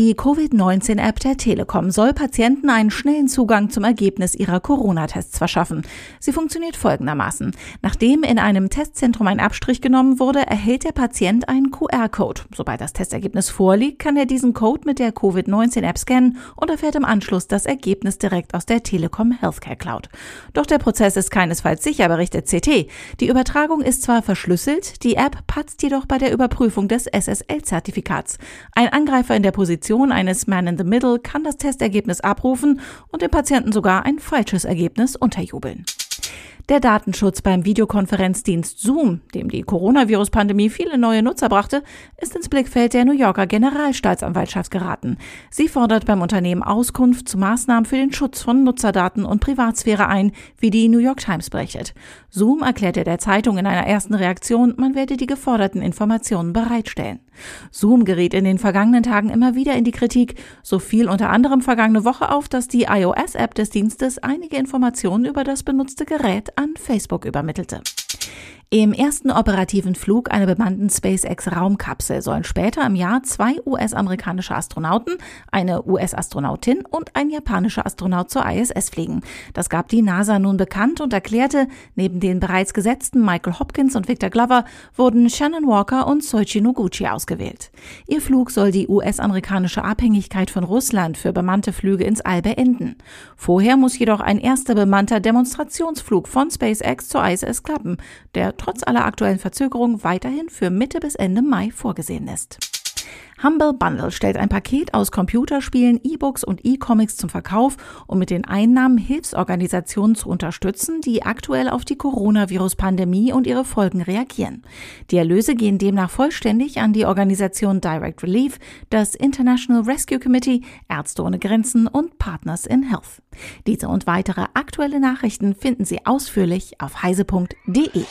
Die Covid-19-App der Telekom soll Patienten einen schnellen Zugang zum Ergebnis ihrer Corona-Tests verschaffen. Sie funktioniert folgendermaßen. Nachdem in einem Testzentrum ein Abstrich genommen wurde, erhält der Patient einen QR-Code. Sobald das Testergebnis vorliegt, kann er diesen Code mit der Covid-19-App scannen und erfährt im Anschluss das Ergebnis direkt aus der Telekom Healthcare Cloud. Doch der Prozess ist keinesfalls sicher, berichtet CT. Die Übertragung ist zwar verschlüsselt, die App patzt jedoch bei der Überprüfung des SSL-Zertifikats. Ein Angreifer in der Position eines Man in the Middle kann das Testergebnis abrufen und dem Patienten sogar ein falsches Ergebnis unterjubeln. Der Datenschutz beim Videokonferenzdienst Zoom, dem die Coronavirus-Pandemie viele neue Nutzer brachte, ist ins Blickfeld der New Yorker Generalstaatsanwaltschaft geraten. Sie fordert beim Unternehmen Auskunft zu Maßnahmen für den Schutz von Nutzerdaten und Privatsphäre ein, wie die New York Times berichtet. Zoom erklärte der Zeitung in einer ersten Reaktion, man werde die geforderten Informationen bereitstellen. Zoom geriet in den vergangenen Tagen immer wieder in die Kritik. So fiel unter anderem vergangene Woche auf, dass die iOS-App des Dienstes einige Informationen über das benutzte Gerät an Facebook übermittelte. Im ersten operativen Flug einer bemannten SpaceX-Raumkapsel sollen später im Jahr zwei US-amerikanische Astronauten, eine US-Astronautin und ein japanischer Astronaut zur ISS fliegen. Das gab die NASA nun bekannt und erklärte, neben den bereits gesetzten Michael Hopkins und Victor Glover wurden Shannon Walker und Soichi Noguchi ausgewählt. Ihr Flug soll die US-amerikanische Abhängigkeit von Russland für bemannte Flüge ins All beenden. Vorher muss jedoch ein erster bemannter Demonstrationsflug von SpaceX zur ISS klappen, der trotz aller aktuellen Verzögerungen weiterhin für Mitte bis Ende Mai vorgesehen ist. Humble Bundle stellt ein Paket aus Computerspielen, E-Books und E-Comics zum Verkauf, um mit den Einnahmen Hilfsorganisationen zu unterstützen, die aktuell auf die Coronavirus-Pandemie und ihre Folgen reagieren. Die Erlöse gehen demnach vollständig an die Organisation Direct Relief, das International Rescue Committee, Ärzte ohne Grenzen und Partners in Health. Diese und weitere aktuelle Nachrichten finden Sie ausführlich auf heise.de.